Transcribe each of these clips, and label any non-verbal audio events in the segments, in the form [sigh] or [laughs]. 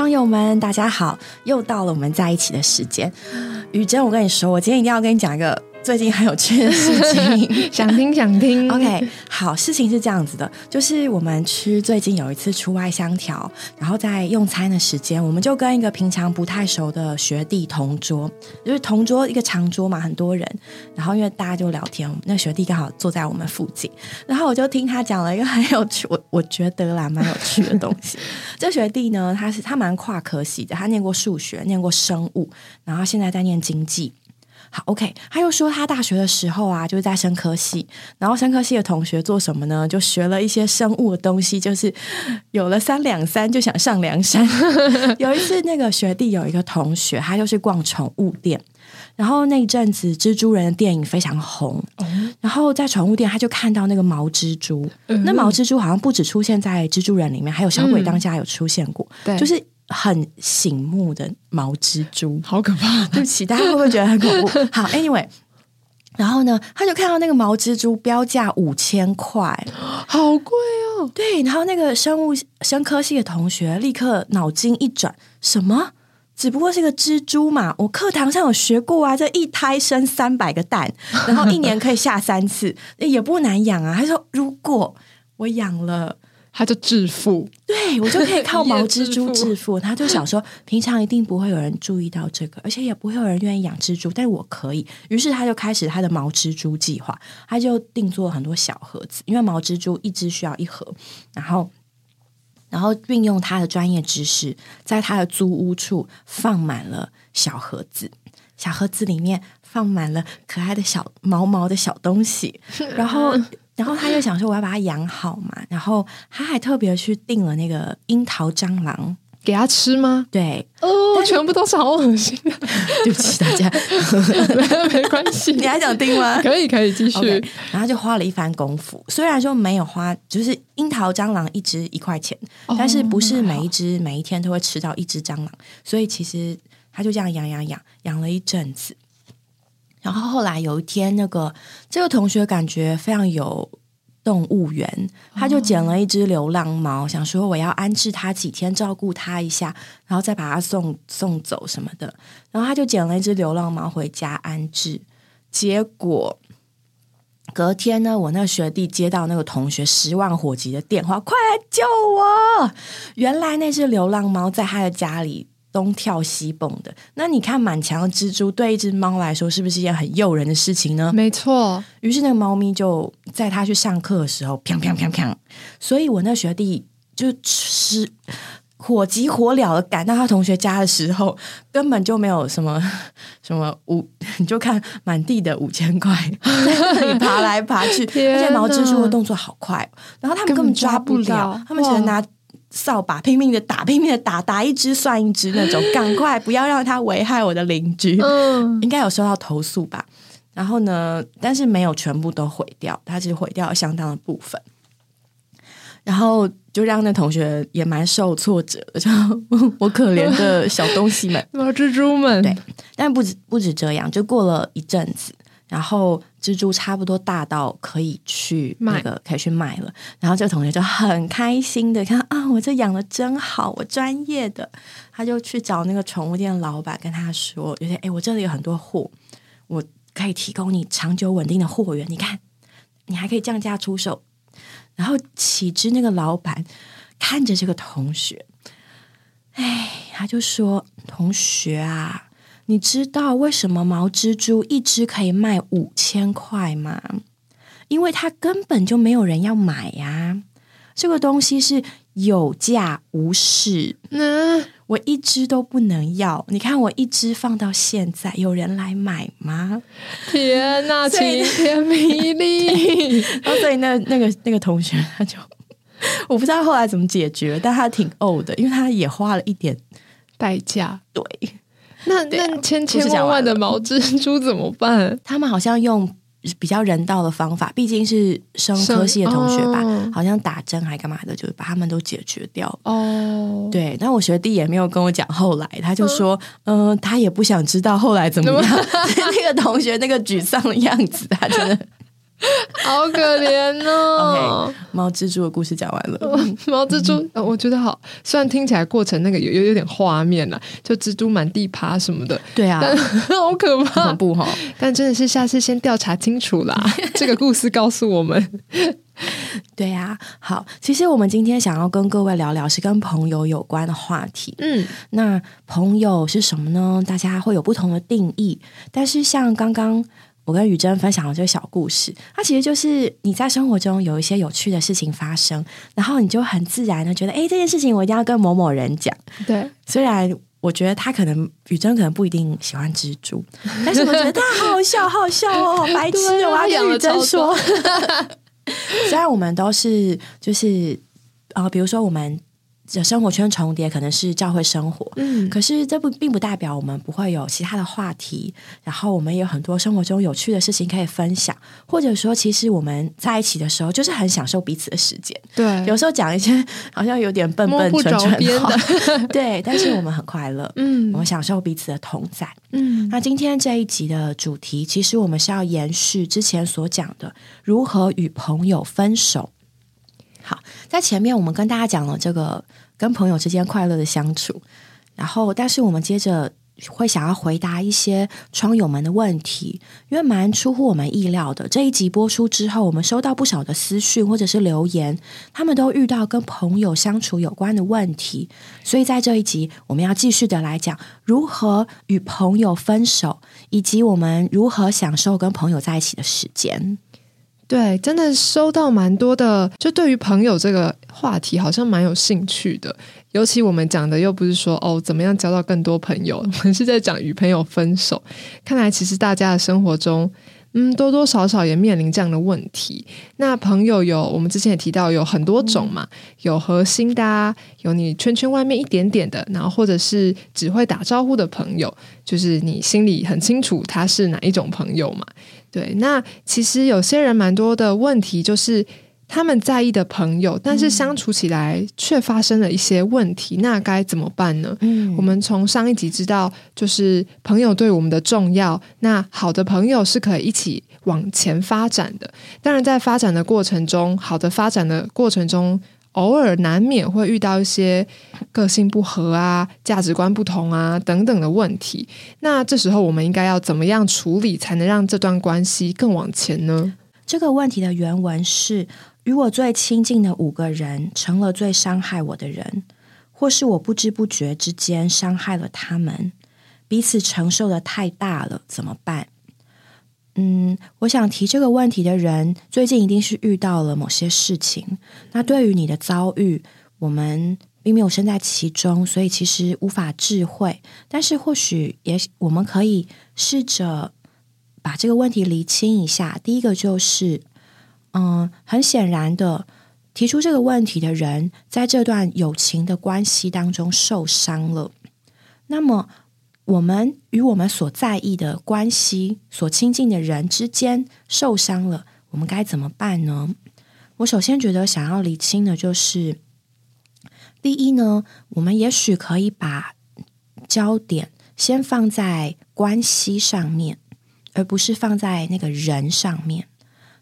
朋友们，大家好！又到了我们在一起的时间。雨珍，我跟你说，我今天一定要跟你讲一个。最近很有趣的事情，[laughs] [laughs] 想听想听。OK，好，事情是这样子的，就是我们吃最近有一次出外相调，然后在用餐的时间，我们就跟一个平常不太熟的学弟同桌，就是同桌一个长桌嘛，很多人，然后因为大家就聊天，那学弟刚好坐在我们附近，然后我就听他讲了一个很有趣，我我觉得啦蛮有趣的东西。[laughs] 这学弟呢，他是他蛮跨科系的，他念过数学，念过生物，然后现在在念经济。好，OK。他又说他大学的时候啊，就是在生科系，然后生科系的同学做什么呢？就学了一些生物的东西，就是有了三两三就想上梁山。[laughs] 有一次，那个学弟有一个同学，他就是逛宠物店，然后那一阵子蜘蛛人的电影非常红，然后在宠物店他就看到那个毛蜘蛛，那毛蜘蛛好像不止出现在蜘蛛人里面，还有小鬼当家有出现过，对，就是。很醒目的毛蜘蛛，好可怕！[laughs] 对不起，大家会不会觉得很恐怖？[laughs] 好，Anyway，然后呢，他就看到那个毛蜘蛛标价五千块，好贵哦。对，然后那个生物生科系的同学立刻脑筋一转，什么？只不过是个蜘蛛嘛，我课堂上有学过啊，这一胎生三百个蛋，然后一年可以下三次，也不难养啊。他说，如果我养了。他就致富，对我就可以靠毛蜘蛛 [laughs] 致富。他就想说，平常一定不会有人注意到这个，而且也不会有人愿意养蜘蛛，但我可以。于是他就开始他的毛蜘蛛计划，他就定做很多小盒子，因为毛蜘蛛一只需要一盒，然后，然后运用他的专业知识，在他的租屋处放满了小盒子，小盒子里面放满了可爱的小毛毛的小东西，[laughs] 然后。然后他又想说我要把它养好嘛，然后他还特别去订了那个樱桃蟑螂给他吃吗？对，哦，全部都是好恶心，[laughs] 对不起大家，[laughs] 没关系，你还想订吗？可以可以继续。然后就花了一番功夫，虽然说没有花，就是樱桃蟑螂一只一块钱，但是不是每一只每一天都会吃到一只蟑螂，所以其实他就这样养养养养了一阵子。然后后来有一天，那个这个同学感觉非常有动物园，他就捡了一只流浪猫，想说我要安置它几天，照顾它一下，然后再把它送送走什么的。然后他就捡了一只流浪猫回家安置。结果隔天呢，我那个学弟接到那个同学十万火急的电话，快来救我！原来那只流浪猫在他的家里。东跳西蹦的，那你看满墙的蜘蛛，对一只猫来说是不是一件很诱人的事情呢？没错。于是那个猫咪就在他去上课的时候，砰砰砰砰。所以我那学弟就是火急火燎的赶到他同学家的时候，根本就没有什么什么五，[laughs] 你就看满地的五千块，[laughs] 你爬来爬去，而且毛蜘蛛的动作好快，然后他们根本抓不了，他们只能拿。扫把拼命的打，拼命的打，打一只算一只那种，赶快不要让它危害我的邻居。嗯，应该有收到投诉吧？然后呢，但是没有全部都毁掉，它是毁掉了相当的部分。然后就让那同学也蛮受挫折的，就 [laughs] 我可怜的小东西们，[laughs] 小蜘蛛们。对，但不止不止这样，就过了一阵子。然后蜘蛛差不多大到可以去那个可以去卖了，然后这个同学就很开心的看啊，我这养的真好，我专业的，他就去找那个宠物店老板跟他说，有些哎，我这里有很多货，我可以提供你长久稳定的货源，你看，你还可以降价出售。然后岂知那个老板看着这个同学，哎，他就说，同学啊。你知道为什么毛蜘蛛一只可以卖五千块吗？因为它根本就没有人要买呀！这个东西是有价无市，嗯，我一只都不能要。你看我一只放到现在，有人来买吗？天哪，晴天霹雳！[laughs] 然后所以那那个那个同学他就我不知道后来怎么解决，但他挺呕的，因为他也花了一点代价，对。那那千千万万的毛蜘蛛怎么办？[laughs] 他们好像用比较人道的方法，毕竟是生科系的同学吧，好像打针还干嘛的，就是把他们都解决掉。哦，对，但我学弟也没有跟我讲后来，他就说，嗯，他也不想知道后来怎么样。[laughs] 那个同学那个沮丧的样子，他真的 [laughs] 好可怜哦。猫蜘蛛的故事讲完了。[laughs] 猫蜘蛛，我觉得好，虽然听起来过程那个有有有点画面了，就蜘蛛满地爬什么的。对啊，[laughs] 好可怕，恐怖哈。但真的是下次先调查清楚啦。这个故事告诉我们。对呀，好，其实我们今天想要跟各位聊聊是跟朋友有关的话题。嗯，那朋友是什么呢？大家会有不同的定义，但是像刚刚。我跟雨珍分享的这个小故事，它其实就是你在生活中有一些有趣的事情发生，然后你就很自然的觉得，哎，这件事情我一定要跟某某人讲。对，[laughs] 虽然我觉得他可能雨珍可能不一定喜欢蜘蛛，但是我觉得他 [laughs] 好笑，好笑哦，好白痴哦，我要跟雨珍说。[laughs] 虽然我们都是就是呃，比如说我们。生活圈重叠可能是教会生活，嗯，可是这不并不代表我们不会有其他的话题。然后我们也有很多生活中有趣的事情可以分享，或者说，其实我们在一起的时候就是很享受彼此的时间。对，有时候讲一些好像有点笨笨蠢蠢的，[laughs] 对，但是我们很快乐，嗯，我们享受彼此的同在，嗯。那今天这一集的主题，其实我们是要延续之前所讲的如何与朋友分手。好，在前面我们跟大家讲了这个跟朋友之间快乐的相处，然后，但是我们接着会想要回答一些窗友们的问题，因为蛮出乎我们意料的。这一集播出之后，我们收到不少的私讯或者是留言，他们都遇到跟朋友相处有关的问题，所以在这一集我们要继续的来讲如何与朋友分手，以及我们如何享受跟朋友在一起的时间。对，真的收到蛮多的，就对于朋友这个话题，好像蛮有兴趣的。尤其我们讲的又不是说哦，怎么样交到更多朋友，[laughs] 我们是在讲与朋友分手。看来其实大家的生活中，嗯，多多少少也面临这样的问题。那朋友有，我们之前也提到有很多种嘛，有核心的，有你圈圈外面一点点的，然后或者是只会打招呼的朋友，就是你心里很清楚他是哪一种朋友嘛。对，那其实有些人蛮多的问题，就是他们在意的朋友，但是相处起来却发生了一些问题，那该怎么办呢？嗯，我们从上一集知道，就是朋友对我们的重要，那好的朋友是可以一起往前发展的。当然，在发展的过程中，好的发展的过程中。偶尔难免会遇到一些个性不合啊、价值观不同啊等等的问题。那这时候我们应该要怎么样处理，才能让这段关系更往前呢？这个问题的原文是：与我最亲近的五个人成了最伤害我的人，或是我不知不觉之间伤害了他们，彼此承受的太大了，怎么办？嗯，我想提这个问题的人，最近一定是遇到了某些事情。那对于你的遭遇，我们并没有身在其中，所以其实无法智慧。但是或许也，我们可以试着把这个问题厘清一下。第一个就是，嗯，很显然的，提出这个问题的人，在这段友情的关系当中受伤了。那么。我们与我们所在意的关系、所亲近的人之间受伤了，我们该怎么办呢？我首先觉得想要理清的就是，第一呢，我们也许可以把焦点先放在关系上面，而不是放在那个人上面。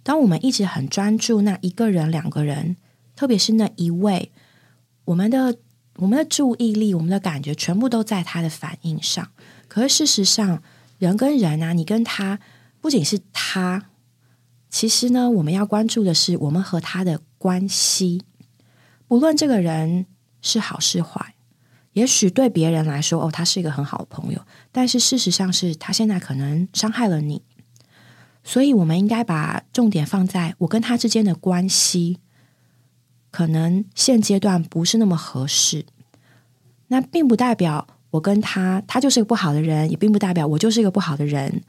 当我们一直很专注那一个人、两个人，特别是那一位，我们的。我们的注意力、我们的感觉，全部都在他的反应上。可是事实上，人跟人啊，你跟他不仅是他，其实呢，我们要关注的是我们和他的关系。不论这个人是好是坏，也许对别人来说，哦，他是一个很好的朋友，但是事实上是他现在可能伤害了你。所以，我们应该把重点放在我跟他之间的关系。可能现阶段不是那么合适，那并不代表我跟他，他就是个不好的人，也并不代表我就是一个不好的人。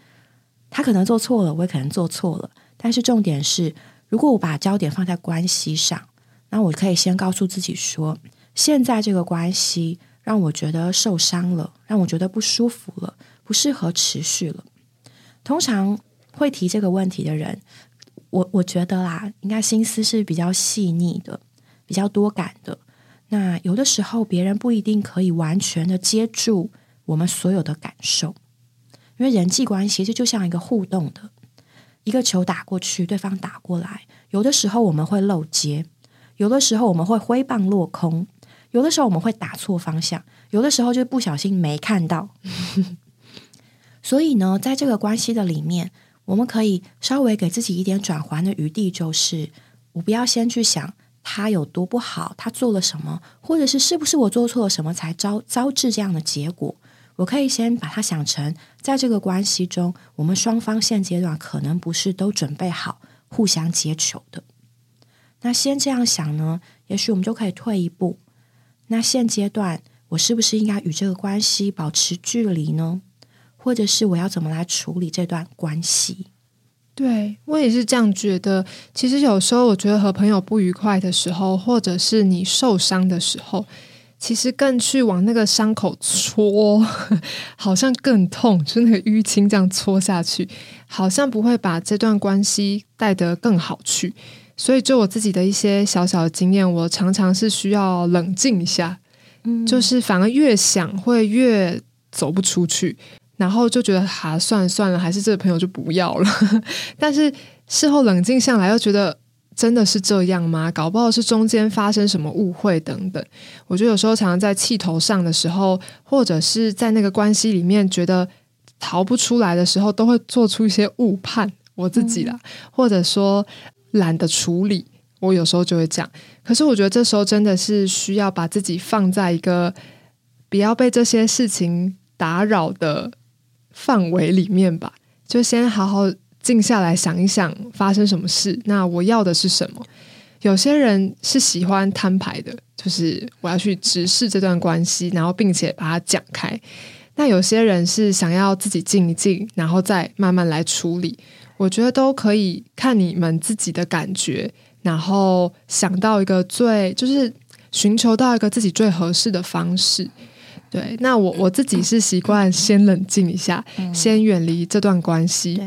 他可能做错了，我也可能做错了。但是重点是，如果我把焦点放在关系上，那我可以先告诉自己说，现在这个关系让我觉得受伤了，让我觉得不舒服了，不适合持续了。通常会提这个问题的人，我我觉得啦，应该心思是比较细腻的。比较多感的，那有的时候别人不一定可以完全的接住我们所有的感受，因为人际关系这就像一个互动的，一个球打过去，对方打过来，有的时候我们会漏接，有的时候我们会挥棒落空，有的时候我们会打错方向，有的时候就不小心没看到。[laughs] 所以呢，在这个关系的里面，我们可以稍微给自己一点转圜的余地，就是我不要先去想他有多不好，他做了什么，或者是是不是我做错了什么才招招致这样的结果。我可以先把它想成，在这个关系中，我们双方现阶段可能不是都准备好互相接球的。那先这样想呢，也许我们就可以退一步。那现阶段，我是不是应该与这个关系保持距离呢？或者是我要怎么来处理这段关系？对我也是这样觉得。其实有时候，我觉得和朋友不愉快的时候，或者是你受伤的时候。其实更去往那个伤口戳，[laughs] 好像更痛，就那个淤青这样戳下去，好像不会把这段关系带得更好去。所以，就我自己的一些小小的经验，我常常是需要冷静一下，嗯，就是反而越想会越走不出去，然后就觉得哈，算了算了，还是这个朋友就不要了。[laughs] 但是事后冷静下来，又觉得。真的是这样吗？搞不好是中间发生什么误会等等。我觉得有时候常常在气头上的时候，或者是在那个关系里面觉得逃不出来的时候，都会做出一些误判。我自己啦，或者说懒得处理，我有时候就会讲。可是我觉得这时候真的是需要把自己放在一个不要被这些事情打扰的范围里面吧，就先好好。静下来想一想，发生什么事？那我要的是什么？有些人是喜欢摊牌的，就是我要去直视这段关系，然后并且把它讲开。那有些人是想要自己静一静，然后再慢慢来处理。我觉得都可以看你们自己的感觉，然后想到一个最，就是寻求到一个自己最合适的方式。对，那我我自己是习惯先冷静一下，先远离这段关系。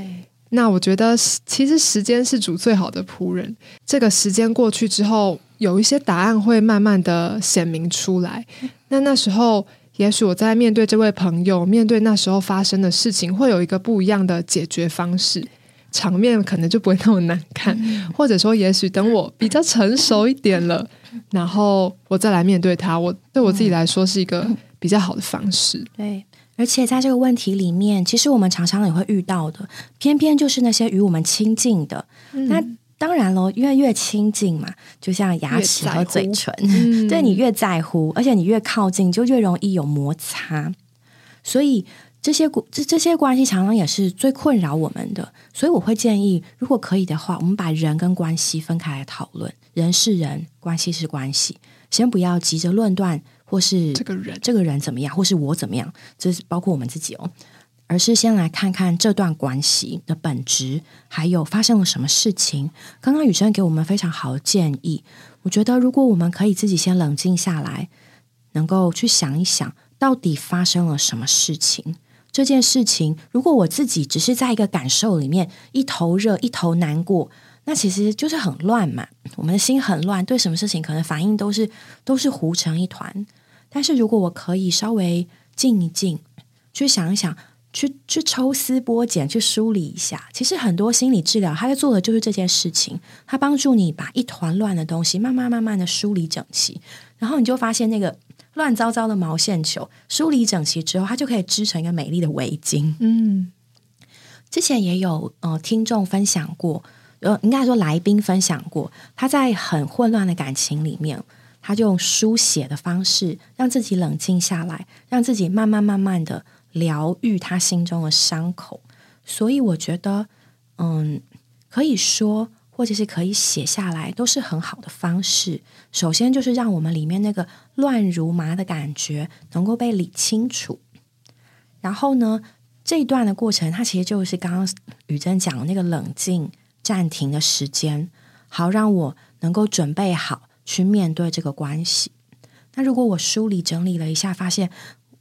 那我觉得，其实时间是主最好的仆人。这个时间过去之后，有一些答案会慢慢的显明出来。那那时候，也许我在面对这位朋友，面对那时候发生的事情，会有一个不一样的解决方式，场面可能就不会那么难看。或者说，也许等我比较成熟一点了，然后我再来面对他，我对我自己来说是一个比较好的方式。对。而且在这个问题里面，其实我们常常也会遇到的，偏偏就是那些与我们亲近的。那当然喽，因为越亲近嘛，就像牙齿和嘴唇，[laughs] 对你越在乎，而且你越靠近，就越容易有摩擦。所以这些这这些关系常常也是最困扰我们的。所以我会建议，如果可以的话，我们把人跟关系分开来讨论，人是人，关系是关系，先不要急着论断。或是这个人，这个人怎么样，或是我怎么样，这是包括我们自己哦。而是先来看看这段关系的本质，还有发生了什么事情。刚刚雨生给我们非常好的建议，我觉得如果我们可以自己先冷静下来，能够去想一想，到底发生了什么事情。这件事情，如果我自己只是在一个感受里面一头热，一头难过。那其实就是很乱嘛，我们的心很乱，对什么事情可能反应都是都是糊成一团。但是如果我可以稍微静一静，去想一想，去去抽丝剥茧，去梳理一下，其实很多心理治疗，他在做的就是这件事情，他帮助你把一团乱的东西慢慢慢慢的梳理整齐，然后你就发现那个乱糟糟的毛线球梳理整齐之后，它就可以织成一个美丽的围巾。嗯，之前也有呃听众分享过。呃，应该说来宾分享过，他在很混乱的感情里面，他就用书写的方式让自己冷静下来，让自己慢慢慢慢的疗愈他心中的伤口。所以我觉得，嗯，可以说或者是可以写下来，都是很好的方式。首先就是让我们里面那个乱如麻的感觉能够被理清楚。然后呢，这一段的过程，它其实就是刚刚雨珍讲的那个冷静。暂停的时间，好让我能够准备好去面对这个关系。那如果我梳理整理了一下，发现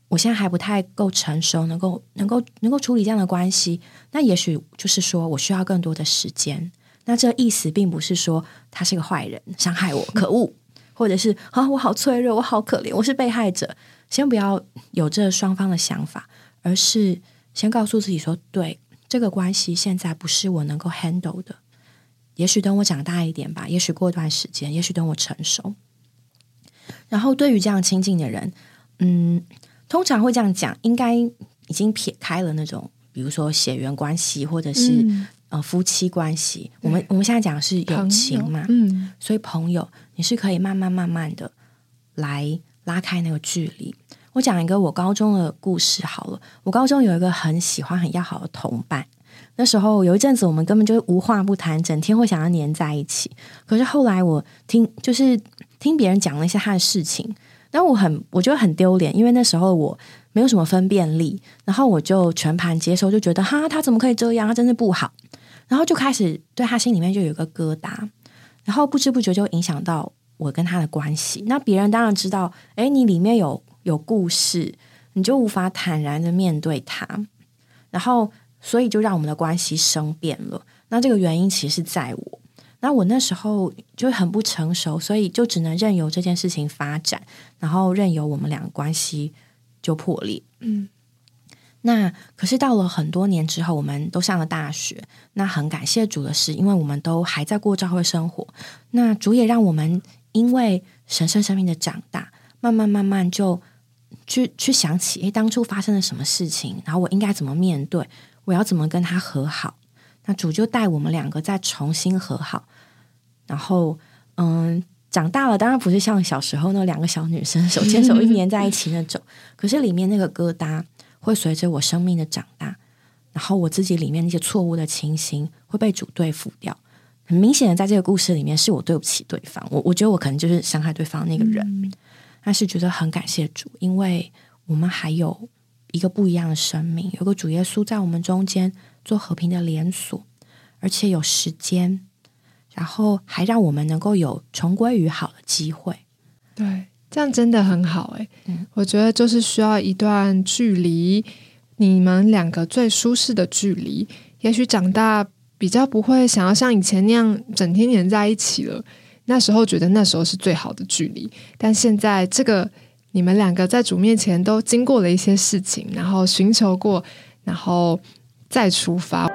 我现在还不太够成熟，能够能够能够处理这样的关系，那也许就是说我需要更多的时间。那这意思并不是说他是个坏人，伤害我，可恶，或者是啊我好脆弱，我好可怜，我是被害者。先不要有这双方的想法，而是先告诉自己说，对。这个关系现在不是我能够 handle 的。也许等我长大一点吧，也许过一段时间，也许等我成熟。然后对于这样亲近的人，嗯，通常会这样讲，应该已经撇开了那种，比如说血缘关系，或者是呃夫妻关系。我们我们现在讲的是友情嘛，嗯，所以朋友你是可以慢慢慢慢的来拉开那个距离。我讲一个我高中的故事好了，我高中有一个很喜欢、很要好的同伴。那时候有一阵子，我们根本就无话不谈，整天会想要黏在一起。可是后来我听，就是听别人讲了一些他的事情，然后我很我觉得很丢脸，因为那时候我没有什么分辨力，然后我就全盘接受，就觉得哈，他怎么可以这样？他真的不好，然后就开始对他心里面就有一个疙瘩，然后不知不觉就影响到我跟他的关系。那别人当然知道，哎，你里面有有故事，你就无法坦然的面对他，然后。所以就让我们的关系生变了。那这个原因其实是在我。那我那时候就很不成熟，所以就只能任由这件事情发展，然后任由我们两个关系就破裂。嗯。那可是到了很多年之后，我们都上了大学。那很感谢主的是，因为我们都还在过教会生活。那主也让我们因为神圣生命的长大，慢慢慢慢就去去想起，诶，当初发生了什么事情，然后我应该怎么面对。我要怎么跟他和好？那主就带我们两个再重新和好。然后，嗯，长大了当然不是像小时候那两个小女生手牵手一黏在一起那种。[laughs] 可是里面那个疙瘩会随着我生命的长大，然后我自己里面那些错误的情形会被主对付掉。很明显的，在这个故事里面，是我对不起对方。我我觉得我可能就是伤害对方那个人，但是觉得很感谢主，因为我们还有。一个不一样的生命，有个主耶稣在我们中间做和平的连锁，而且有时间，然后还让我们能够有重归于好的机会。对，这样真的很好哎。嗯，我觉得就是需要一段距离，你们两个最舒适的距离。也许长大比较不会想要像以前那样整天黏在一起了。那时候觉得那时候是最好的距离，但现在这个。你们两个在主面前都经过了一些事情，然后寻求过，然后再出发。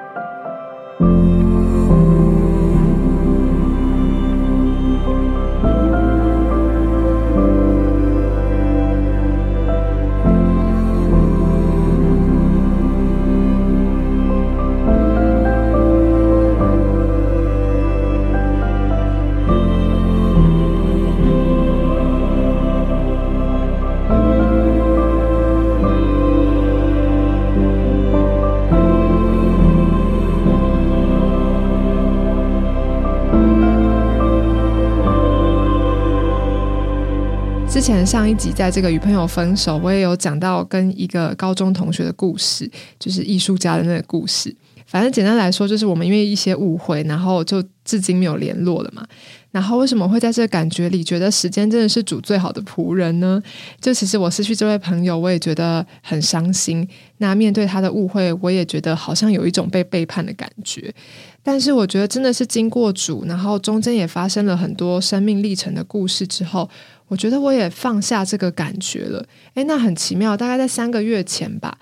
前上一集在这个与朋友分手，我也有讲到跟一个高中同学的故事，就是艺术家的那个故事。反正简单来说，就是我们因为一些误会，然后就至今没有联络了嘛。然后为什么会在这个感觉里觉得时间真的是主最好的仆人呢？就其实我失去这位朋友，我也觉得很伤心。那面对他的误会，我也觉得好像有一种被背叛的感觉。但是我觉得真的是经过主，然后中间也发生了很多生命历程的故事之后。我觉得我也放下这个感觉了，诶，那很奇妙。大概在三个月前吧，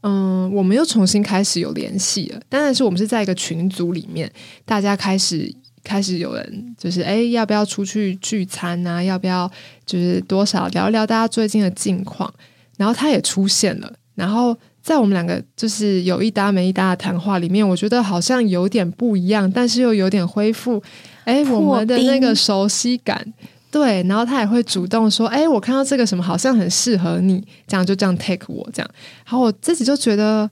嗯，我们又重新开始有联系了。当然是我们是在一个群组里面，大家开始开始有人就是诶，要不要出去聚餐啊？要不要就是多少聊一聊大家最近的近况？然后他也出现了，然后在我们两个就是有一搭没一搭的谈话里面，我觉得好像有点不一样，但是又有点恢复，诶，我们的那个熟悉感。对，然后他也会主动说：“哎，我看到这个什么好像很适合你，这样就这样 take 我这样。”然后我自己就觉得，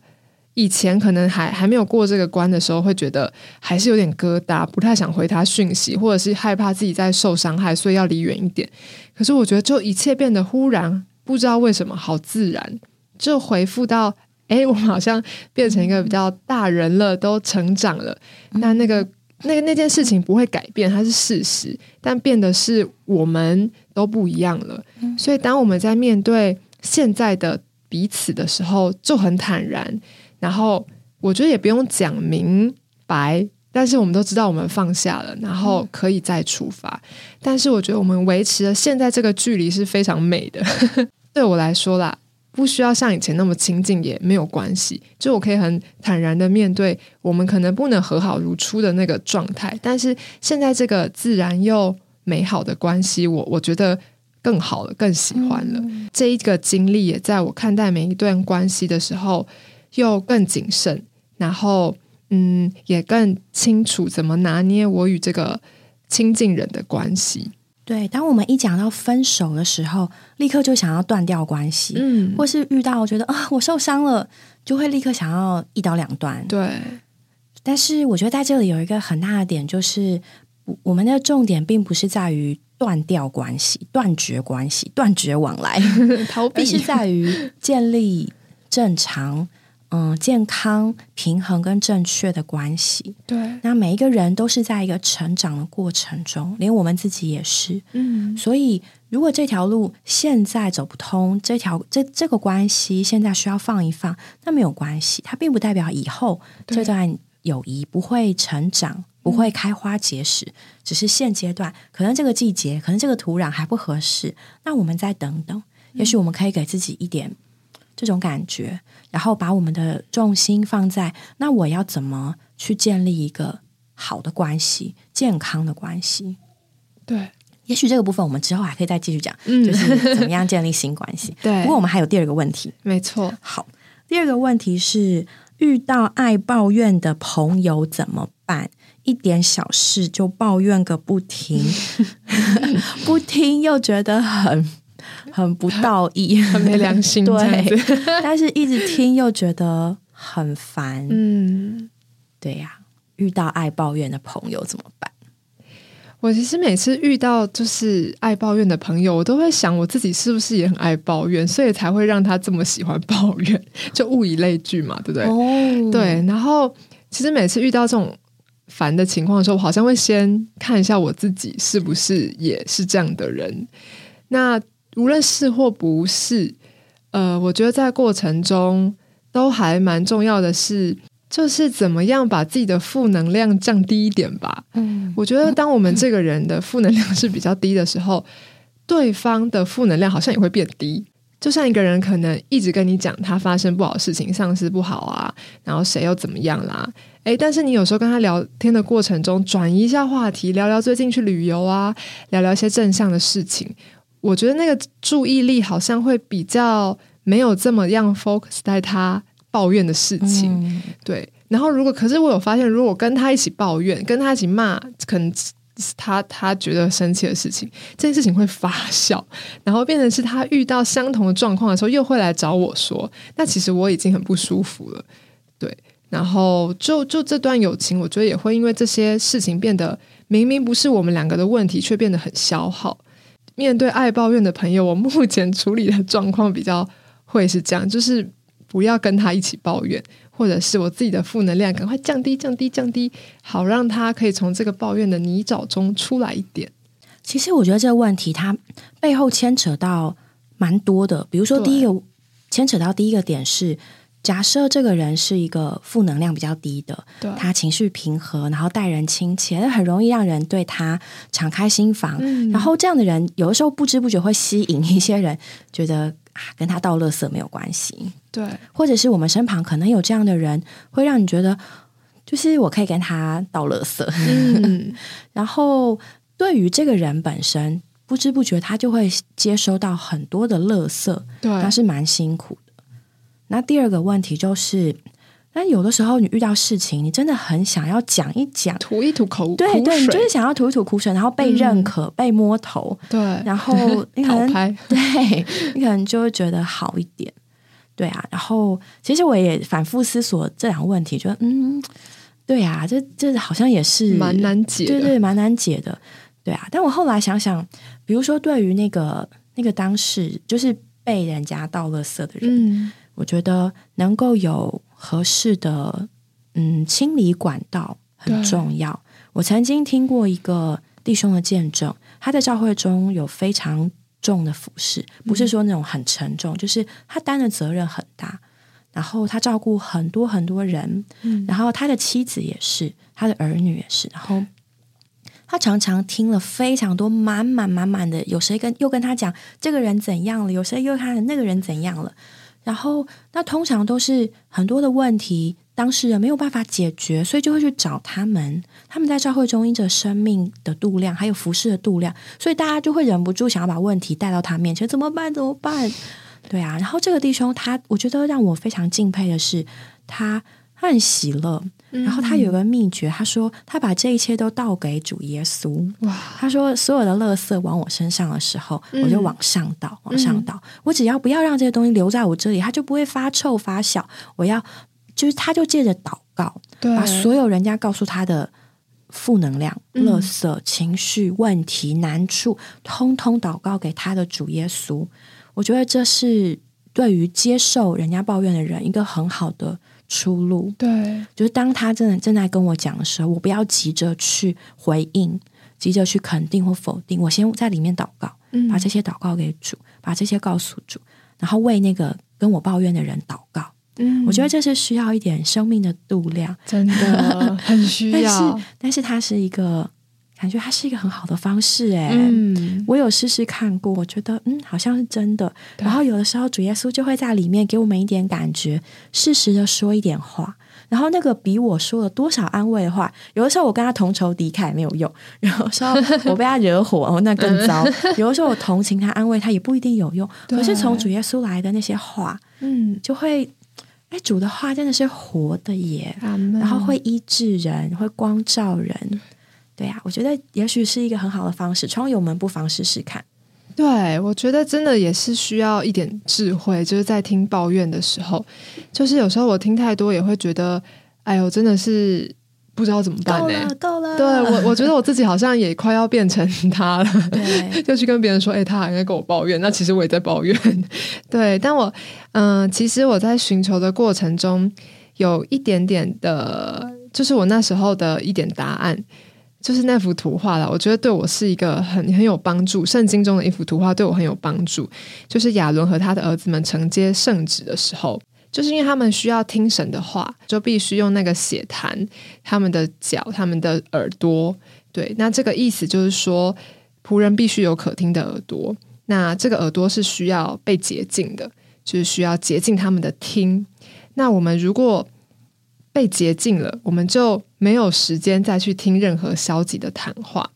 以前可能还还没有过这个关的时候，会觉得还是有点疙瘩，不太想回他讯息，或者是害怕自己在受伤害，所以要离远一点。可是我觉得，就一切变得忽然不知道为什么好自然，就回复到：“哎，我们好像变成一个比较大人了，都成长了。”那那个。那个那件事情不会改变，它是事实，但变的是我们都不一样了。所以，当我们在面对现在的彼此的时候，就很坦然。然后，我觉得也不用讲明白，但是我们都知道我们放下了，然后可以再出发。但是，我觉得我们维持了现在这个距离是非常美的。[laughs] 对我来说啦。不需要像以前那么亲近也没有关系，就我可以很坦然的面对我们可能不能和好如初的那个状态，但是现在这个自然又美好的关系，我我觉得更好了，更喜欢了。这一个经历也在我看待每一段关系的时候又更谨慎，然后嗯，也更清楚怎么拿捏我与这个亲近人的关系。对，当我们一讲到分手的时候，立刻就想要断掉关系，嗯，或是遇到觉得啊我受伤了，就会立刻想要一刀两断。对，但是我觉得在这里有一个很大的点，就是我们的重点并不是在于断掉关系、断绝关系、断绝往来，[laughs] 逃避而是在于建立正常。嗯，健康、平衡跟正确的关系。对，那每一个人都是在一个成长的过程中，连我们自己也是。嗯，所以如果这条路现在走不通，这条这这个关系现在需要放一放，那没有关系，它并不代表以后这段友谊不会成长、不会开花结实，只是现阶段可能这个季节，可能这个土壤还不合适，那我们再等等，也许我们可以给自己一点这种感觉。然后把我们的重心放在那我要怎么去建立一个好的关系、健康的关系？对，也许这个部分我们之后还可以再继续讲，嗯就是怎么样建立新关系。[laughs] 对不过我们还有第二个问题。没错，好，第二个问题是遇到爱抱怨的朋友怎么办？一点小事就抱怨个不停，[laughs] 不听又觉得很很不道义，[laughs] 很没良心，对，[laughs] 但是一直听又觉得很烦。嗯。对呀、遇到爱抱怨的朋友怎么办？我其实每次遇到就是爱抱怨的朋友，我都会想我自己是不是也很爱抱怨，所以才会让他这么喜欢抱怨，[laughs] 就物以类聚嘛，对不对？哦，对。然后其实每次遇到这种烦的情况的时候，我好像会先看一下我自己是不是也是这样的人。那无论是或不是，呃，我觉得在过程中都还蛮重要的是，就是怎么样把自己的负能量降低一点吧。嗯，我觉得，当我们这个人的负能量是比较低的时候，[laughs] 对方的负能量好像也会变低。就像一个人可能一直跟你讲他发生不好的事情，上司不好啊，然后谁又怎么样啦，诶，但是你有时候跟他聊天的过程中，转移一下话题，聊聊最近去旅游啊，聊聊一些正向的事情，我觉得那个注意力好像会比较没有这么样 focus 在他抱怨的事情。嗯。对，然后如果可是我有发现，如果跟他一起抱怨，跟他一起骂，可能是他他觉得生气的事情，这件事情会发酵，然后变成是他遇到相同的状况的时候，又会来找我说，那其实我已经很不舒服了，对，然后就就这段友情，我觉得也会因为这些事情变得明明不是我们两个的问题，却变得很消耗。面对爱抱怨的朋友，[laughs] 我目前处理的状况比较会是这样，就是不要跟他一起抱怨，或者是我自己的负能量赶快降低、降低、降低，好让他可以从这个抱怨的泥沼中出来一点。其实我觉得这个问题它背后牵扯到蛮多的，比如说第一个牵扯到第一个点是，假设这个人是一个负能量比较低的，对他情绪平和，然后待人亲切，那很容易让人对他敞开心房。嗯然后这样的人，有的时候不知不觉会吸引一些人，觉得啊跟他倒垃圾没有关系，对，或者是我们身旁可能有这样的人，会让你觉得，就是我可以跟他倒垃圾。嗯，[laughs] 然后对于这个人本身，不知不觉他就会接收到很多的垃圾，对，那是蛮辛苦的。那第二个问题就是，那有的时候你遇到事情，你真的很想要讲一讲，吐一吐口苦对对，你就是，想要吐一吐苦水，然后被认可、被摸头，对，然后你可能 [laughs] [laughs] 对你可能就会觉得好一点。对啊，然后其实我也反复思索这两个问题，觉得嗯，对啊，这这好像也是蛮难解的。对对，蛮难解的，对啊。但我后来想想，比如说对于那个那个当事，就是被人家倒垃圾的人，嗯，我觉得能够有合适的嗯清理管道很重要。我曾经听过一个弟兄的见证，他在教会中有非常重的服饰，不是说那种很沉重，就是他担的责任很大。然后他照顾很多很多人，嗯然后他的妻子也是，他的儿女也是，然后他常常听了非常多满满满满的，有谁跟又跟他讲这个人怎样了，有谁又看那个人怎样了，然后那通常都是很多的问题，当事人没有办法解决，所以就会去找他们。他们在教会中因着生命的度量，还有服饰的度量，所以大家就会忍不住想要把问题带到他面前，怎么办？怎么办？对啊。然后这个弟兄他，我觉得让我非常敬佩的是他。他很喜乐，然后他有个秘诀，他说他把这一切都倒给主耶稣。哇！他说所有的垃圾往我身上的时候，我就往上倒，往上倒。我只要不要让这些东西留在我这里，它就不会发臭发酵。我要就是他就借着祷告，把所有人家告诉他的负能量、垃圾、情绪、问题、难处，通通祷告给他的主耶稣。我觉得这是对于接受人家抱怨的人一个很好的。出路对，就是当他真的正在跟我讲的时候，我不要急着去回应，急着去肯定或否定，我先在里面祷告，把这些祷告给主，把这些告诉主，然后为那个跟我抱怨的人祷告。嗯，我觉得这是需要一点生命的度量，真的很需要。[laughs] 但是，但是它是一个。感觉它是一个很好的方式，哎，嗯，我有试试看过，我觉得嗯，好像是真的。然后有的时候主耶稣就会在里面给我们一点感觉，适时的说一点话。然后那个比我说了多少安慰的话，有的时候我跟他同仇敌忾没有用，然后说我被他惹火，哦，那更糟。[laughs] 有的时候我同情他、安慰他也不一定有用。可是从主耶稣来的那些话，嗯，就会，哎，主的话真的是活的耶，然后会医治人，会光照人。对呀，我觉得也许是一个很好的方式，窗有门不妨试试看。对，我觉得真的也是需要一点智慧，就是在听抱怨的时候，就是有时候我听太多也会觉得，哎呦，真的是不知道怎么办呢？够了，对我，我觉得我自己好像也快要变成他了，对，就去跟别人说，哎，他还在跟我抱怨，那其实我也在抱怨。对，但我嗯，其实我在寻求的过程中，有一点点的，就是我那时候的一点答案。就是那幅图画了，我觉得对我是一个很很有帮助。圣经中的一幅图画对我很有帮助，就是亚伦和他的儿子们承接圣旨的时候，就是因为他们需要听神的话，就必须用那个血弹他们的脚、他们的耳朵。对，那这个意思就是说，仆人必须有可听的耳朵，那这个耳朵是需要被洁净的，就是需要洁净他们的听。那我们如果被洁净了，我们就没有时间再去听任何消极的谈话。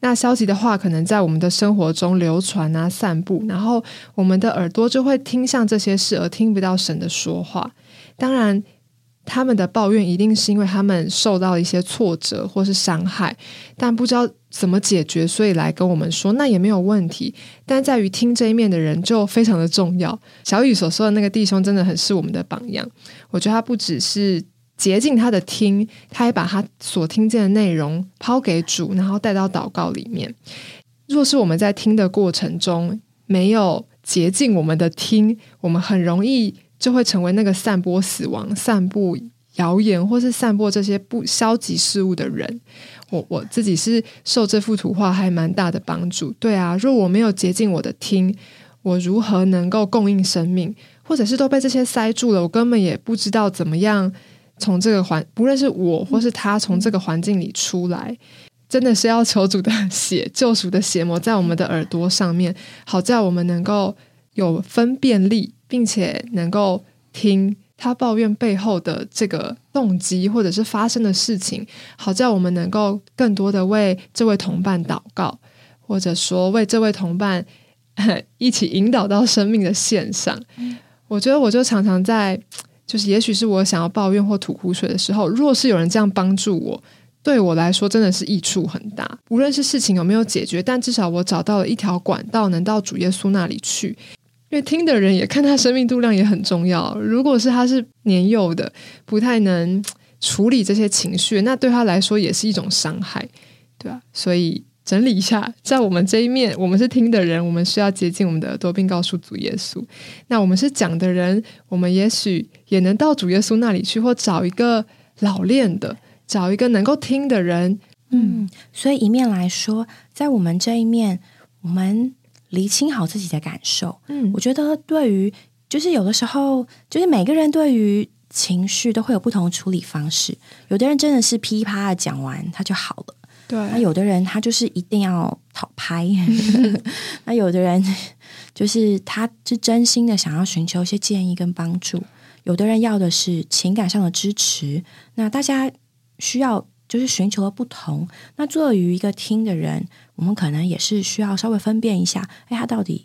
那消极的话可能在我们的生活中流传啊、散布，然后我们的耳朵就会听向这些事，而听不到神的说话。当然，他们的抱怨一定是因为他们受到一些挫折或是伤害，但不知道怎么解决，所以来跟我们说，那也没有问题。但在于听这一面的人就非常的重要。小雨所说的那个弟兄真的很是我们的榜样。我觉得他不只是。洁净他的听，他还把他所听见的内容抛给主，然后带到祷告里面。若是我们在听的过程中没有洁净我们的听，我们很容易就会成为那个散播死亡、散布谣言或是散播这些不消极事物的人。我我自己是受这幅图画还蛮大的帮助。对啊，若我没有洁净我的听，我如何能够供应生命？或者是都被这些塞住了，我根本也不知道怎么样。从这个环，不论是我或是他，从这个环境里出来，真的是要求主的血、救赎的血膜在我们的耳朵上面，好在我们能够有分辨力，并且能够听他抱怨背后的这个动机，或者是发生的事情，好在我们能够更多的为这位同伴祷告，或者说为这位同伴 [laughs] 一起引导到生命的线上。我觉得，我就常常在。就是，也许是我想要抱怨或吐苦水的时候，若是有人这样帮助我，对我来说真的是益处很大。无论是事情有没有解决，但至少我找到了一条管道，能到主耶稣那里去。因为听的人也看他生命度量也很重要。如果是他是年幼的，不太能处理这些情绪，那对他来说也是一种伤害，对吧？所以。整理一下，在我们这一面，我们是听的人，我们需要接近我们的耳朵，并告诉主耶稣。那我们是讲的人，我们也许也能到主耶稣那里去，或找一个老练的，找一个能够听的人。嗯，所以一面来说，在我们这一面，我们厘清好自己的感受。嗯，我觉得对于，就是有的时候，就是每个人对于情绪都会有不同的处理方式。有的人真的是噼啪的讲完，他就好了。对，那有的人他就是一定要讨拍，[laughs] 那有的人就是他是真心的想要寻求一些建议跟帮助，有的人要的是情感上的支持。那大家需要就是寻求的不同。那作为一个听的人，我们可能也是需要稍微分辨一下，哎，他到底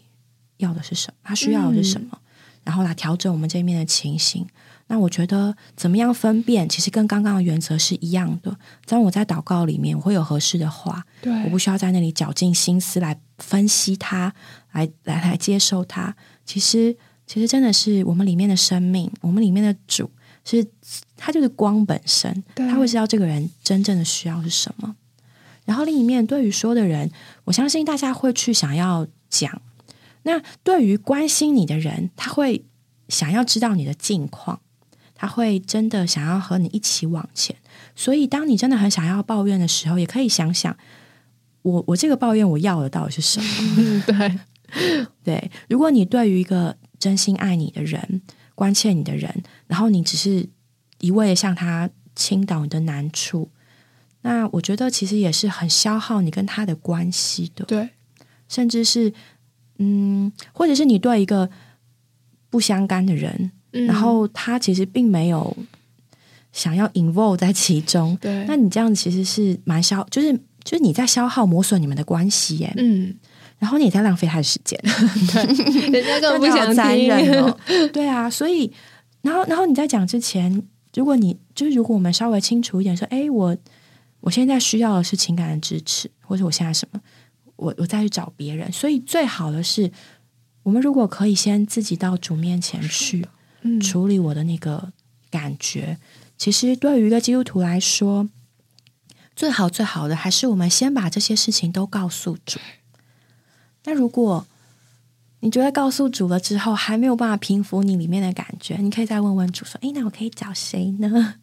要的是什么？他需要的是什么？然后来调整我们这面的情形。那我觉得怎么样分辨，其实跟刚刚的原则是一样的。当我在祷告里面，我会有合适的话，对，我不需要在那里绞尽心思来分析它，来来来接受它。其实，其实真的是我们里面的生命，我们里面的主是，他就是光本身，他会知道这个人真正的需要是什么。然后另一面，对于说的人，我相信大家会去想要讲。那对于关心你的人，他会想要知道你的近况。他会真的想要和你一起往前，所以当你真的很想要抱怨的时候，也可以想想，我我这个抱怨我要的到底是什么？[laughs] 对 [laughs] 对，如果你对于一个真心爱你的人、关切你的人，然后你只是一味的向他倾倒你的难处，那我觉得其实也是很消耗你跟他的关系的。对，甚至是嗯，或者是你对一个不相干的人。然后他其实并没有想要 involve 在其中，对，那你这样子其实是蛮消，就是就是你在消耗磨损你们的关系耶，嗯，然后你也在浪费他的时间，[laughs] 对，人家根本不想听，[laughs] 对啊，所以然后然后你在讲之前，如果你就是如果我们稍微清楚一点，说，哎，我我现在需要的是情感的支持，或者我现在什么，我我再去找别人，所以最好的是，我们如果可以先自己到主面前去。处理我的那个感觉，其实对于一个基督徒来说，最好最好的还是我们先把这些事情都告诉主。那如果你觉得告诉主了之后还没有办法平复你里面的感觉，你可以再问问主说：“哎，那我可以找谁呢？”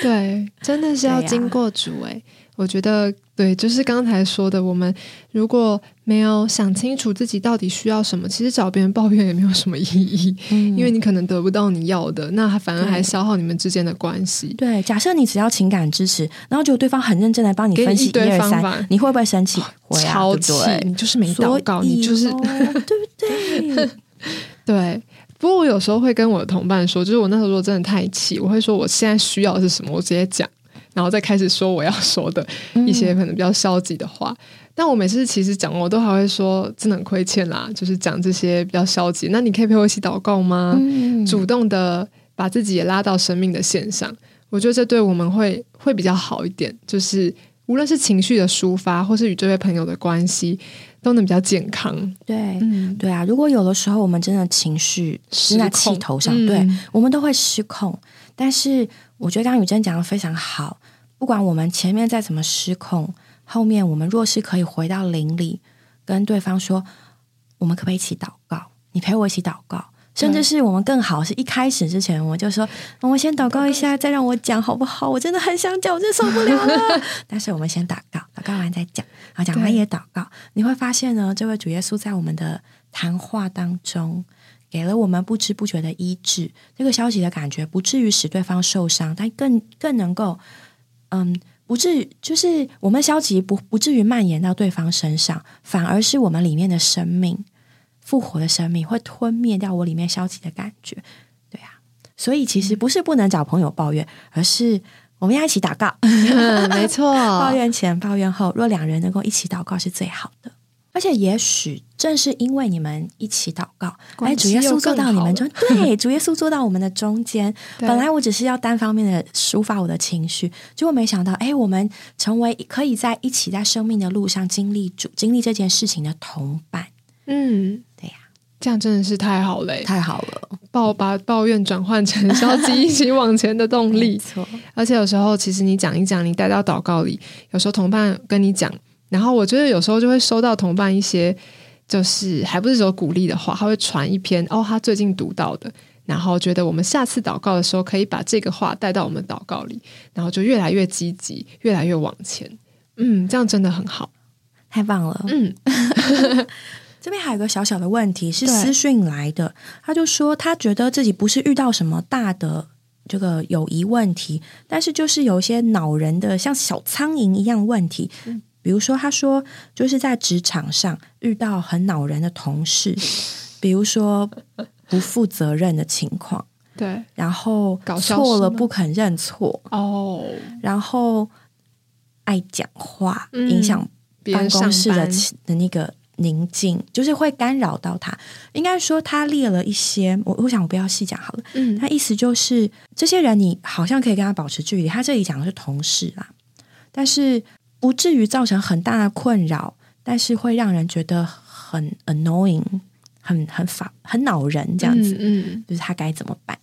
对，真的是要经过主哎。我觉得对，就是刚才说的，我们如果没有想清楚自己到底需要什么，其实找别人抱怨也没有什么意义，[laughs] 因为你可能得不到你要的，那反而还消耗你们之间的关系。对，假设你只要情感支持，然后就对方很认真来帮你分析一二三，你会不会生气？超气！你就是没祷告，你就是对不对？[laughs] 对。不过我有时候会跟我的同伴说，就是我那时候如果真的太气，我会说我现在需要的是什么，我直接讲。然后再开始说我要说的一些可能比较消极的话，但我每次其实讲，我都还会说真的很亏欠啦，就是讲这些比较消极。那你可以陪我一起祷告吗？主动的把自己也拉到生命的线上，我觉得这对我们会会比较好一点。就是无论是情绪的抒发，或是与这位朋友的关系，都能比较健康。对，嗯对啊。如果有的时候我们真的情绪是在气头上，对我们都会失控，但是。我觉得刚刚雨珍讲的非常好，不管我们前面再怎么失控，后面我们若是可以回到灵里，跟对方说，我们可不可以一起祷告？你陪我一起祷告，甚至是我们更好，是一开始之前我就说，我们先祷告一下，再让我讲好不好？我真的很想讲，我真受不了了。[laughs] 但是我们先祷告，祷告完再讲，然后讲完也祷告，你会发现呢，这位主耶稣在我们的谈话当中。给了我们不知不觉的医治，这个消极的感觉不至于使对方受伤，但更更能够，嗯，不至于就是我们消极不不至于蔓延到对方身上，反而是我们里面的生命复活的生命会吞灭掉我里面消极的感觉，对啊，所以其实不是不能找朋友抱怨，而是我们要一起祷告，[laughs] 没错，抱怨前抱怨后，若两人能够一起祷告是最好的。而且，也许正是因为你们一起祷告，哎，主耶稣做到你们中，对，[laughs] 主耶稣做到我们的中间。本来我只是要单方面的抒发我的情绪，结果没想到，哎，我们成为可以在一起在生命的路上经历主经历这件事情的同伴。嗯，对呀，这样真的是太好了，太好了，抱把抱怨转换成消极一起往前的动力。[laughs] 错，而且有时候其实你讲一讲，你带到祷告里，有时候同伴跟你讲。然后我觉得有时候就会收到同伴一些，就是还不是说鼓励的话，他会传一篇哦，他最近读到的，然后觉得我们下次祷告的时候可以把这个话带到我们祷告里，然后就越来越积极，越来越往前。嗯，这样真的很好，太棒了。嗯，[laughs] 这边还有个小小的问题是私讯来的，[laughs] 他就说他觉得自己不是遇到什么大的。这个友谊问题，但是就是有一些恼人的，像小苍蝇一样问题。比如说，他说就是在职场上遇到很恼人的同事，比如说不负责任的情况，[laughs] 对，然后搞错了不肯认错，哦，然后爱讲话，嗯影响办公室的的那个宁静，就是会干扰到他。应该说，他列了一些，我我想我不要细讲好了。嗯他意思就是，这些人你好像可以跟他保持距离。他这里讲的是同事啦，但是不至于造成很大的困扰，但是会让人觉得很 annoying，很很烦，很恼人这样子。嗯嗯就是他该怎么办？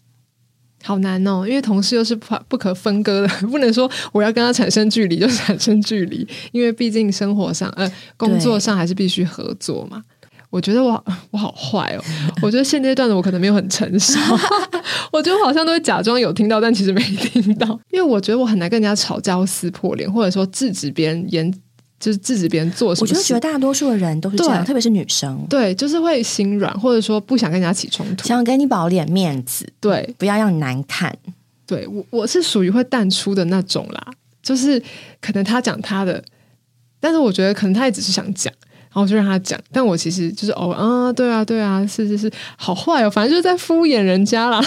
好难哦，因为同事又是不不可分割的，不能说我要跟他产生距离就产生距离，因为毕竟生活上呃工作上还是必须合作嘛。我觉得我 [laughs] 我好坏哦，[laughs] 我觉得现阶段的我可能没有很成熟，[laughs] 我觉得我好像都会假装有听到，但其实没听到，因为我觉得我很难跟人家吵架或撕破脸，或者说制止别人言，就是制止别人做什么事。我觉得绝。大多数的人都是这样，特别是女生，对，就是会心软，或者说不想跟人家起冲突。想给你保点面子，对，不要让你难看。对我我是属于会淡出的那种啦，就是可能他讲他的，但是我觉得可能他也只是想讲，然后我就让他讲，但我其实就是哦啊，对啊对啊，是是是，好坏哦，反正就是在敷衍人家啦，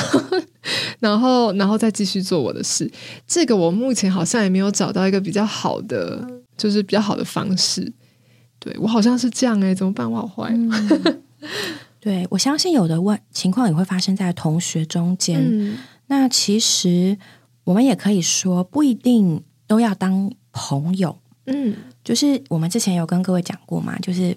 [laughs] 然后然后再继续做我的事。这个我目前好像也没有找到一个比较好的，就是比较好的方式。对我好像是这样哎、怎么办？我好坏。[laughs] 对我相信有的问情况也会发生在同学中间。嗯那其实我们也可以说，不一定都要当朋友。嗯就是我们之前有跟各位讲过嘛，就是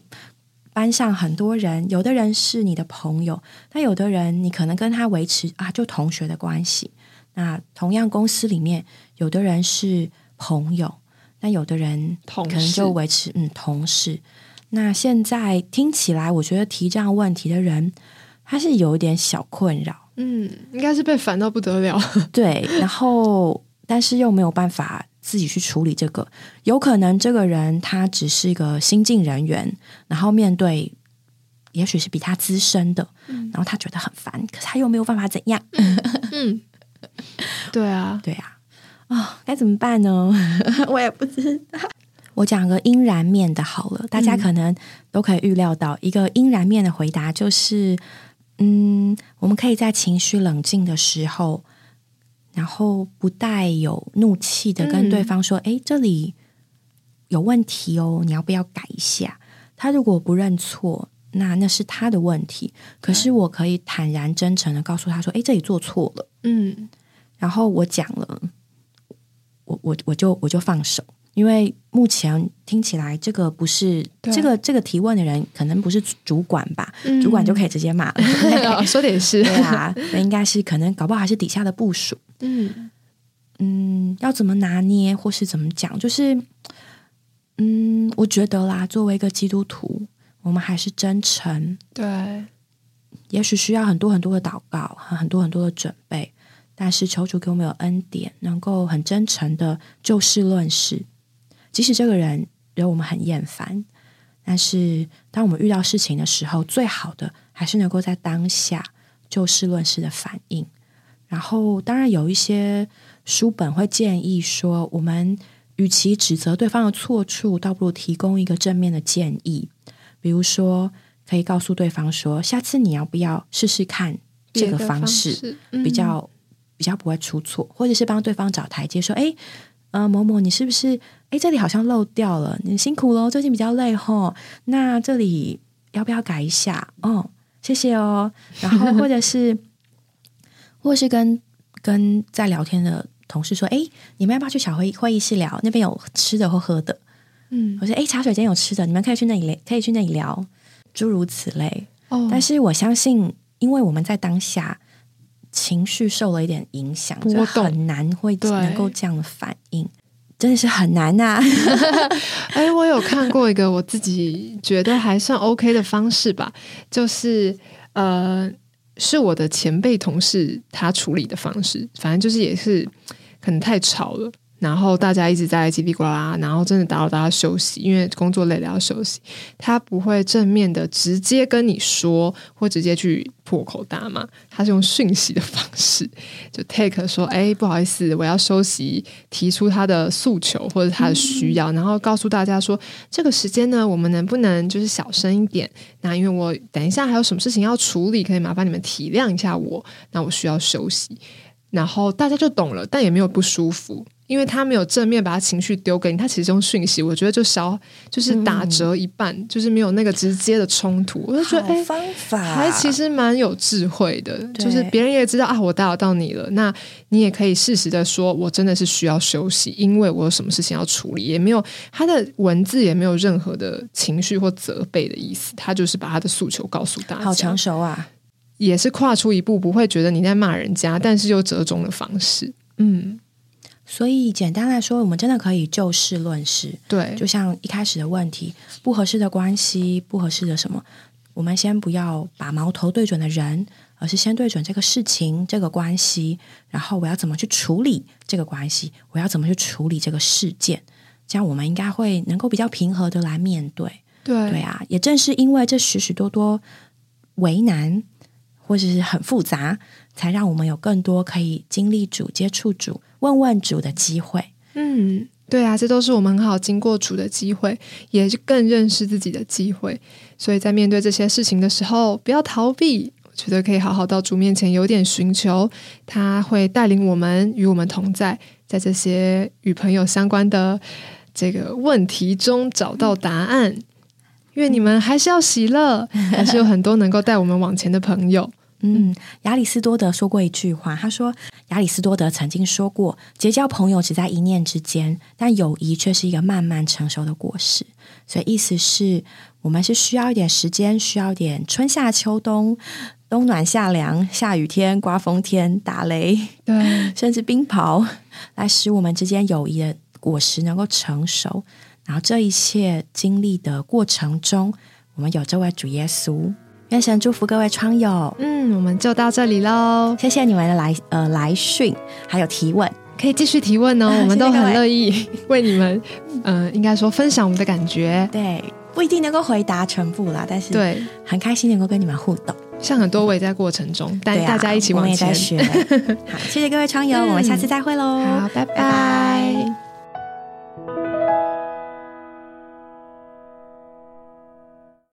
班上很多人，有的人是你的朋友，但有的人你可能跟他维持啊就同学的关系。那同样公司里面，有的人是朋友，那有的人可能就维持嗯同事。那现在听起来，我觉得提这样问题的人，他是有一点小困扰，嗯，应该是被烦到不得了。对，然后但是又没有办法自己去处理这个，有可能这个人他只是一个新进人员，然后面对也许是比他资深的，然后他觉得很烦，可是他又没有办法怎样，嗯，对啊，对啊、啊，该怎么办呢？[laughs] 我也不知道。我讲个阴然面的好了，大家可能都可以预料到，一个阴然面的回答就是，嗯，我们可以在情绪冷静的时候，然后不带有怒气的跟对方说：“哎，这里有问题哦，你要不要改一下？”他如果不认错，那那是他的问题。可是我可以坦然真诚的告诉他说：“哎，这里做错了。”嗯然后我讲了，我我我就我就放手，因为目前听起来这个不是对这个这个提问的人可能不是主主管吧，嗯主管就可以直接骂了。[laughs] 说的也是，对啊，那应该是可能搞不好还是底下的部署，嗯嗯，要怎么拿捏或是怎么讲，就是嗯，我觉得啦，作为一个基督徒，我们还是真诚，对，也许需要很多很多的祷告和很多很多的准备，但是求主给我们有恩典，能够很真诚的就事论事。即使这个人惹我们很厌烦，但是当我们遇到事情的时候，最好的还是能够在当下就事论事的反应。然后，当然有一些书本会建议说，我们与其指责对方的错处，倒不如提供一个正面的建议，比如说。可以告诉对方说，下次你要不要试试看这个方式比较、比较不会出错，或者是帮对方找台阶，说，哎，呃，某某，你是不是，哎，这里好像漏掉了，你辛苦喽，最近比较累吼，那这里要不要改一下？哦，谢谢哦。然后或者是，或是跟跟在聊天的同事说，哎，你们要不要去小会会议室聊？那边有吃的或喝的。嗯我说，哎，茶水间有吃的，你们可以去那里聊，可以去那里聊，诸如此类。哦，但是我相信，因为我们在当下情绪受了一点影响，波就动很难会能够这样的反应，真的是很难呐、[laughs] 哎，我有看过一个我自己觉得还算 OK 的方式吧，就是呃，是我的前辈同事他处理的方式，反正就是也是可能太吵了。然后大家一直在叽里呱啦，然后真的打扰大家休息，因为工作累了要休息。他不会正面的直接跟你说，或直接去破口大骂，他是用讯息的方式，就 take 说，哎，不好意思，我要休息，提出他的诉求或者他的需要，然后告诉大家说，这个时间呢，我们能不能就是小声一点？那因为我等一下还有什么事情要处理，可以麻烦你们体谅一下我，那我需要休息。然后大家就懂了，但也没有不舒服，因为他没有正面把他情绪丢给你，他其实用讯息，我觉得就消，就是打折一半，就是没有那个直接的冲突。我就觉得，哎，方法还其实蛮有智慧的，就是别人也知道啊，我打扰到你了，那你也可以适时的说，我真的是需要休息，因为我有什么事情要处理，也没有他的文字也没有任何的情绪或责备的意思，他就是把他的诉求告诉大家，好成熟啊。也是跨出一步，不会觉得你在骂人家，但是又折中的方式。嗯，所以简单来说，我们真的可以就事论事。对，就像一开始的问题，不合适的关系，不合适的什么，我们先不要把矛头对准的人，而是先对准这个事情、这个关系，然后我要怎么去处理这个关系，我要怎么去处理这个事件，这样我们应该会能够比较平和的来面对。对，对啊，也正是因为这许许多多为难。或者是很复杂，才让我们有更多可以经历主、接触主、问问主的机会。嗯，对啊，这都是我们很好经过主的机会，也是更认识自己的机会。所以在面对这些事情的时候，不要逃避，我觉得可以好好到主面前有点寻求，他会带领我们与我们同在，在这些与朋友相关的这个问题中找到答案。愿你们还是要喜乐，还是有很多能够带我们往前的朋友。嗯，亚里士多德说过一句话，他说：“亚里士多德曾经说过，结交朋友只在一念之间，但友谊却是一个慢慢成熟的果实。”所以意思是我们是需要一点时间，需要点春夏秋冬，冬暖夏凉，下雨天、刮风天、打雷，对，甚至冰雹，来使我们之间友谊的果实能够成熟。然后这一切经历的过程中，我们有这位主耶稣，愿神祝福各位窗友。嗯，我们就到这里喽，谢谢你们的来呃来讯，还有提问，可以继续提问哦，我们都很乐意 [laughs] 为你们，嗯，应该说分享我们的感觉。对，不一定能够回答全部啦，但是对，很开心能够跟你们互动，像很多位在过程中，但大家一起往前。[laughs] 好，谢谢各位窗友，我们下次再会喽，好，拜拜。